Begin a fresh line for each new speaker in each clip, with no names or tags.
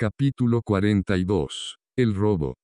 Capítulo 42. El robo.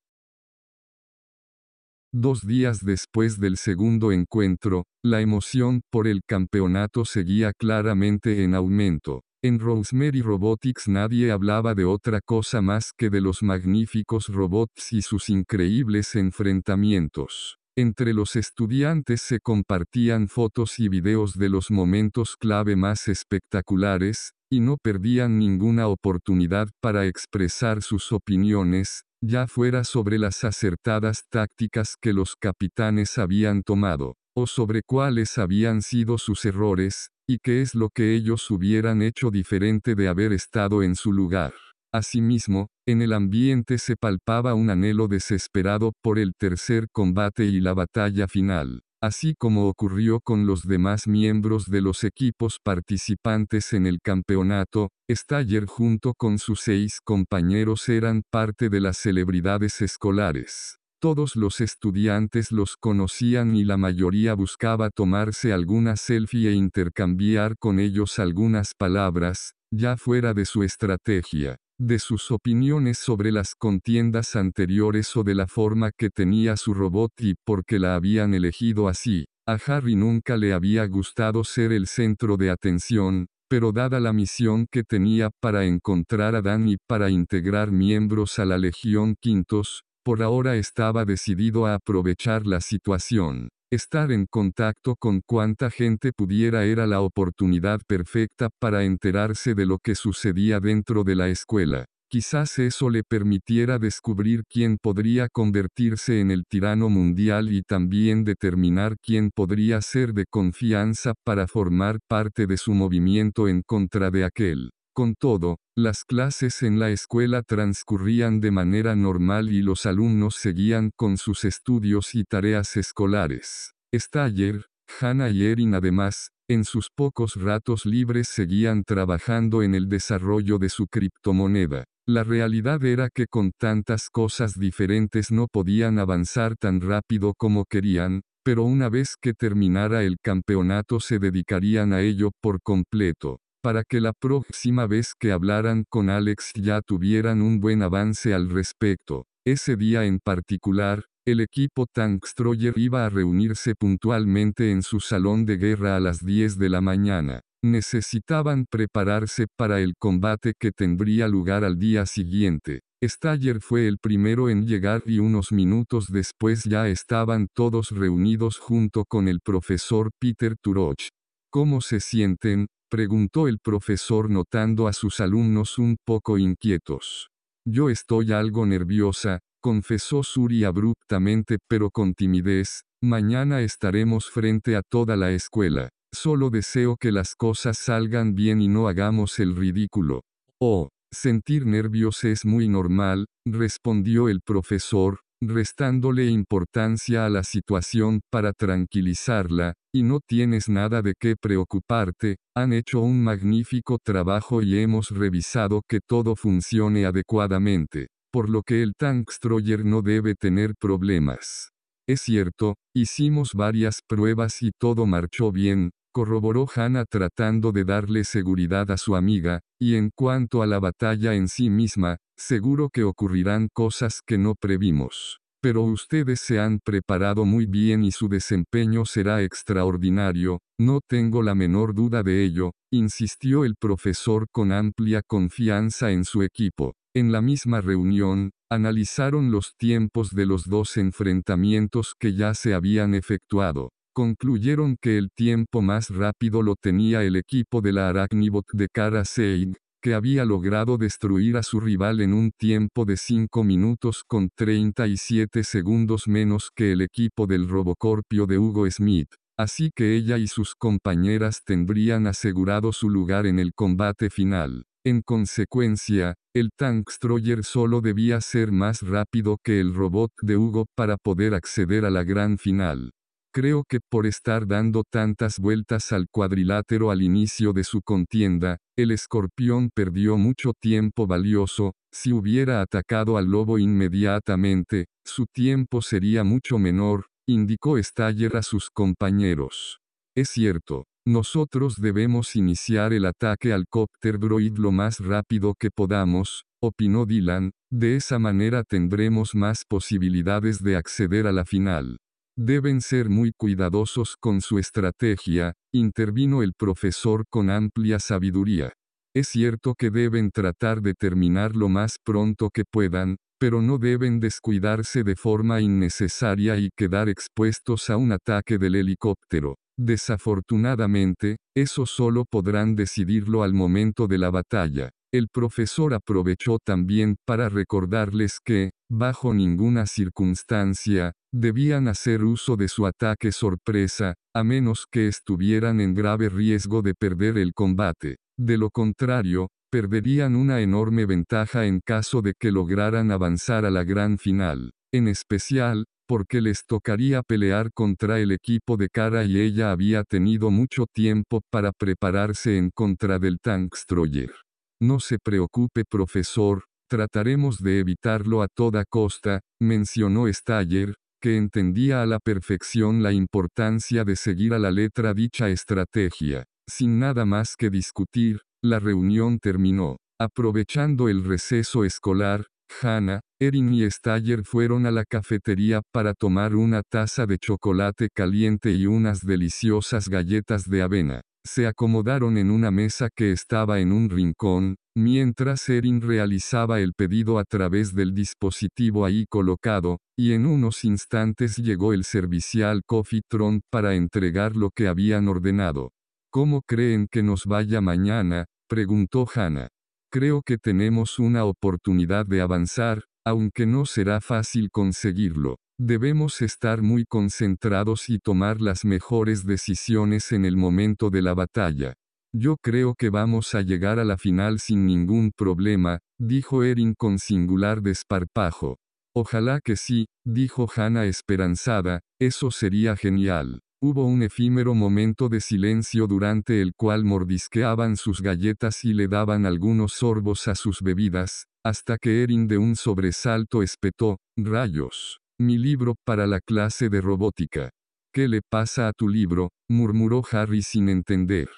Dos días después del segundo encuentro, la emoción por el campeonato seguía claramente en aumento. En Rosemary Robotics nadie hablaba de otra cosa más que de los magníficos robots y sus increíbles enfrentamientos. Entre los estudiantes se compartían fotos y videos de los momentos clave más espectaculares, y no perdían ninguna oportunidad para expresar sus opiniones, ya fuera sobre las acertadas tácticas que los capitanes habían tomado, o sobre cuáles habían sido sus errores, y qué es lo que ellos hubieran hecho diferente de haber estado en su lugar. Asimismo, en el ambiente se palpaba un anhelo desesperado por el tercer combate y la batalla final. Así como ocurrió con los demás miembros de los equipos participantes en el campeonato, Staller junto con sus seis compañeros eran parte de las celebridades escolares. Todos los estudiantes los conocían y la mayoría buscaba tomarse alguna selfie e intercambiar con ellos algunas palabras, ya fuera de su estrategia de sus opiniones sobre las contiendas anteriores o de la forma que tenía su robot y por qué la habían elegido así. A Harry nunca le había gustado ser el centro de atención, pero dada la misión que tenía para encontrar a Dan y para integrar miembros a la Legión Quintos, por ahora estaba decidido a aprovechar la situación. Estar en contacto con cuanta gente pudiera era la oportunidad perfecta para enterarse de lo que sucedía dentro de la escuela. Quizás eso le permitiera descubrir quién podría convertirse en el tirano mundial y también determinar quién podría ser de confianza para formar parte de su movimiento en contra de aquel. Con todo, las clases en la escuela transcurrían de manera normal y los alumnos seguían con sus estudios y tareas escolares. Staller, Hannah y Erin además, en sus pocos ratos libres seguían trabajando en el desarrollo de su criptomoneda. La realidad era que con tantas cosas diferentes no podían avanzar tan rápido como querían, pero una vez que terminara el campeonato se dedicarían a ello por completo para que la próxima vez que hablaran con Alex ya tuvieran un buen avance al respecto. Ese día en particular, el equipo Tankstroyer iba a reunirse puntualmente en su salón de guerra a las 10 de la mañana. Necesitaban prepararse para el combate que tendría lugar al día siguiente. Staller fue el primero en llegar y unos minutos después ya estaban todos reunidos junto con el profesor Peter Turoch. ¿Cómo se sienten? Preguntó el profesor notando a sus alumnos un poco inquietos. Yo estoy algo nerviosa, confesó Suri abruptamente pero con timidez, mañana estaremos frente a toda la escuela. Solo deseo que las cosas salgan bien y no hagamos el ridículo. Oh, sentir nervios es muy normal, respondió el profesor, restándole importancia a la situación para tranquilizarla, y no tienes nada de qué preocuparte, han hecho un magnífico trabajo y hemos revisado que todo funcione adecuadamente, por lo que el Tankstroyer no debe tener problemas. Es cierto, hicimos varias pruebas y todo marchó bien, corroboró Hannah tratando de darle seguridad a su amiga, y en cuanto a la batalla en sí misma, seguro que ocurrirán cosas que no previmos. Pero ustedes se han preparado muy bien y su desempeño será extraordinario, no tengo la menor duda de ello, insistió el profesor con amplia confianza en su equipo. En la misma reunión, analizaron los tiempos de los dos enfrentamientos que ya se habían efectuado concluyeron que el tiempo más rápido lo tenía el equipo de la Arachnibot de Kara Seig, que había logrado destruir a su rival en un tiempo de 5 minutos con 37 segundos menos que el equipo del Robocorpio de Hugo Smith. Así que ella y sus compañeras tendrían asegurado su lugar en el combate final. En consecuencia, el Tankstroyer solo debía ser más rápido que el robot de Hugo para poder acceder a la gran final. Creo que por estar dando tantas vueltas al cuadrilátero al inicio de su contienda, el escorpión perdió mucho tiempo valioso, si hubiera atacado al lobo inmediatamente, su tiempo sería mucho menor, indicó Staller a sus compañeros. Es cierto, nosotros debemos iniciar el ataque al cópter droid lo más rápido que podamos, opinó Dylan, de esa manera tendremos más posibilidades de acceder a la final. Deben ser muy cuidadosos con su estrategia, intervino el profesor con amplia sabiduría. Es cierto que deben tratar de terminar lo más pronto que puedan, pero no deben descuidarse de forma innecesaria y quedar expuestos a un ataque del helicóptero. Desafortunadamente, eso solo podrán decidirlo al momento de la batalla. El profesor aprovechó también para recordarles que, bajo ninguna circunstancia, debían hacer uso de su ataque sorpresa, a menos que estuvieran en grave riesgo de perder el combate. De lo contrario, perderían una enorme ventaja en caso de que lograran avanzar a la gran final, en especial, porque les tocaría pelear contra el equipo de Cara y ella había tenido mucho tiempo para prepararse en contra del Tankstroyer. No se preocupe profesor, trataremos de evitarlo a toda costa, mencionó Staller, que entendía a la perfección la importancia de seguir a la letra dicha estrategia. Sin nada más que discutir, la reunión terminó. Aprovechando el receso escolar, Hannah, Erin y Staller fueron a la cafetería para tomar una taza de chocolate caliente y unas deliciosas galletas de avena. Se acomodaron en una mesa que estaba en un rincón, mientras Erin realizaba el pedido a través del dispositivo ahí colocado, y en unos instantes llegó el servicial Coffee Tron para entregar lo que habían ordenado. ¿Cómo creen que nos vaya mañana? preguntó Hannah. Creo que tenemos una oportunidad de avanzar, aunque no será fácil conseguirlo. Debemos estar muy concentrados y tomar las mejores decisiones en el momento de la batalla. Yo creo que vamos a llegar a la final sin ningún problema, dijo Erin con singular desparpajo. Ojalá que sí, dijo Hannah esperanzada, eso sería genial. Hubo un efímero momento de silencio durante el cual mordisqueaban sus galletas y le daban algunos sorbos a sus bebidas, hasta que Erin de un sobresalto espetó, rayos, mi libro para la clase de robótica. ¿Qué le pasa a tu libro? murmuró Harry sin entender.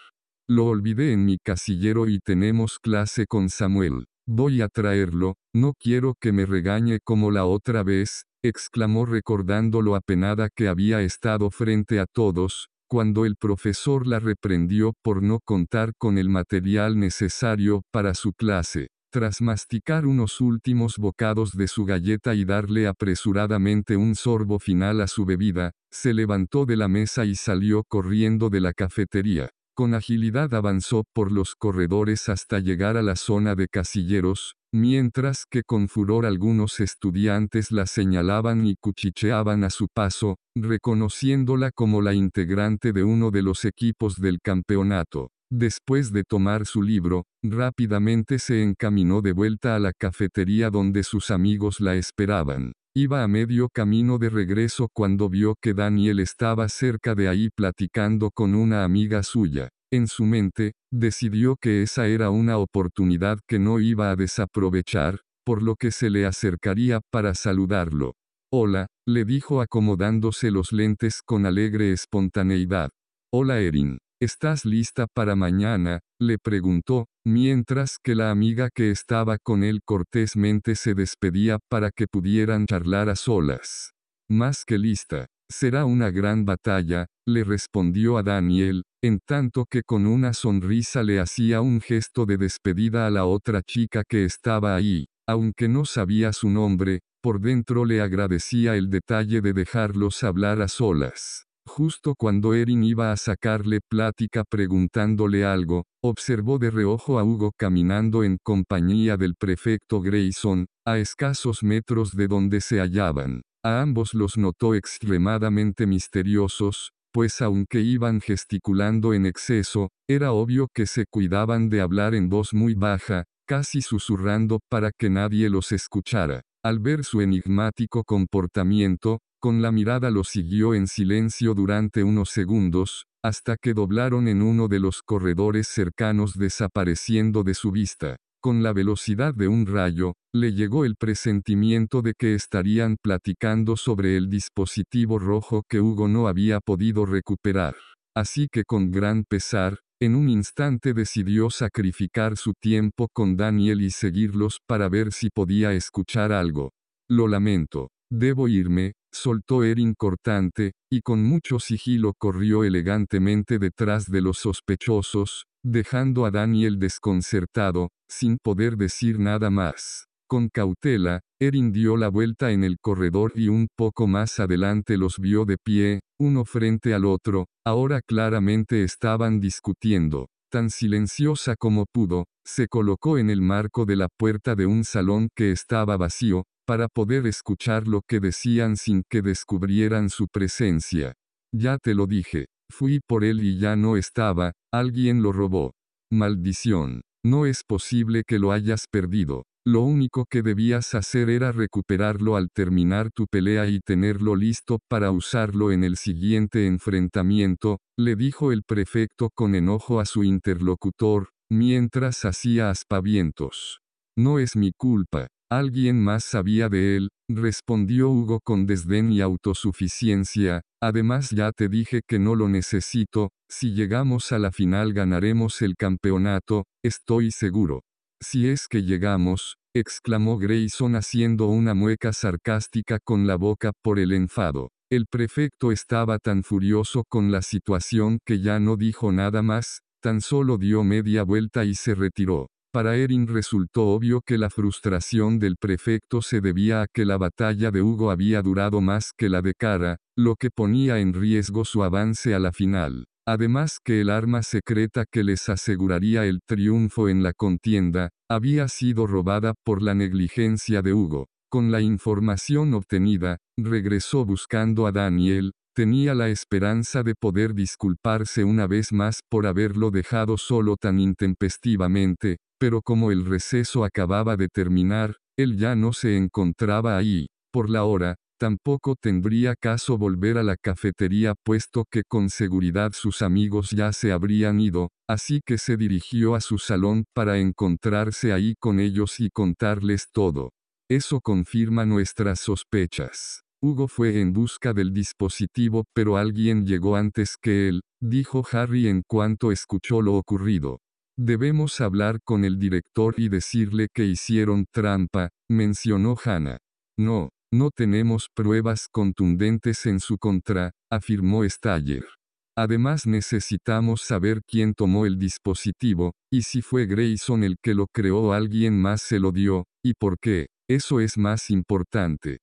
Lo olvidé en mi casillero y tenemos clase con Samuel. Voy a traerlo, no quiero que me regañe como la otra vez, exclamó recordando lo apenada que había estado frente a todos, cuando el profesor la reprendió por no contar con el material necesario para su clase. Tras masticar unos últimos bocados de su galleta y darle apresuradamente un sorbo final a su bebida, se levantó de la mesa y salió corriendo de la cafetería. Con agilidad avanzó por los corredores hasta llegar a la zona de casilleros, mientras que con furor algunos estudiantes la señalaban y cuchicheaban a su paso, reconociéndola como la integrante de uno de los equipos del campeonato. Después de tomar su libro, rápidamente se encaminó de vuelta a la cafetería donde sus amigos la esperaban. Iba a medio camino de regreso cuando vio que Daniel estaba cerca de ahí platicando con una amiga suya. En su mente, decidió que esa era una oportunidad que no iba a desaprovechar, por lo que se le acercaría para saludarlo. Hola, le dijo acomodándose los lentes con alegre espontaneidad. Hola Erin. ¿Estás lista para mañana? le preguntó, mientras que la amiga que estaba con él cortésmente se despedía para que pudieran charlar a solas. Más que lista. Será una gran batalla, le respondió a Daniel, en tanto que con una sonrisa le hacía un gesto de despedida a la otra chica que estaba ahí, aunque no sabía su nombre, por dentro le agradecía el detalle de dejarlos hablar a solas. Justo cuando Erin iba a sacarle plática preguntándole algo, observó de reojo a Hugo caminando en compañía del prefecto Grayson, a escasos metros de donde se hallaban. A ambos los notó extremadamente misteriosos, pues aunque iban gesticulando en exceso, era obvio que se cuidaban de hablar en voz muy baja, casi susurrando para que nadie los escuchara. Al ver su enigmático comportamiento, con la mirada lo siguió en silencio durante unos segundos, hasta que doblaron en uno de los corredores cercanos desapareciendo de su vista. Con la velocidad de un rayo, le llegó el presentimiento de que estarían platicando sobre el dispositivo rojo que Hugo no había podido recuperar. Así que con gran pesar, En un instante decidió sacrificar su tiempo con Daniel y seguirlos para ver si podía escuchar algo. Lo lamento. Debo irme, soltó Erin cortante, y con mucho sigilo corrió elegantemente detrás de los sospechosos, dejando a Daniel desconcertado, sin poder decir nada más. Con cautela, Erin dio la vuelta en el corredor y un poco más adelante los vio de pie, uno frente al otro, ahora claramente estaban discutiendo. Tan silenciosa como pudo, se colocó en el marco de la puerta de un salón que estaba vacío, para poder escuchar lo que decían sin que descubrieran su presencia. Ya te lo dije, fui por él y ya no estaba, alguien lo robó. Maldición. No es posible que lo hayas perdido. Lo único que debías hacer era recuperarlo al terminar tu pelea y tenerlo listo para usarlo en el siguiente enfrentamiento, le dijo el prefecto con enojo a su interlocutor, mientras hacía aspavientos. No es mi culpa. Alguien más sabía de él, respondió Hugo con desdén y autosuficiencia, además ya te dije que no lo necesito, si llegamos a la final ganaremos el campeonato, estoy seguro. Si es que llegamos, exclamó Grayson haciendo una mueca sarcástica con la boca por el enfado. El prefecto estaba tan furioso con la situación que ya no dijo nada más, tan solo dio media vuelta y se retiró. Para Erin resultó obvio que la frustración del prefecto se debía a que la batalla de Hugo había durado más que la de Cara, lo que ponía en riesgo su avance a la final. Además que el arma secreta que les aseguraría el triunfo en la contienda, había sido robada por la negligencia de Hugo. Con la información obtenida, regresó buscando a Daniel, tenía la esperanza de poder disculparse una vez más por haberlo dejado solo tan intempestivamente, pero como el receso acababa de terminar, él ya no se encontraba ahí. Por la hora, Tampoco tendría caso volver a la cafetería puesto que con seguridad sus amigos ya se habrían ido, así que se dirigió a su salón para encontrarse ahí con ellos y contarles todo. Eso confirma nuestras sospechas. Hugo fue en busca del dispositivo pero alguien llegó antes que él, dijo Harry en cuanto escuchó lo ocurrido. Debemos hablar con el director y decirle que hicieron trampa, mencionó Hannah. No, no tenemos pruebas contundentes en su contra, afirmó Staller. Además necesitamos saber quién tomó el dispositivo, y si fue Grayson el que lo creó o alguien más se lo dio, y por qué. Eso es más importante.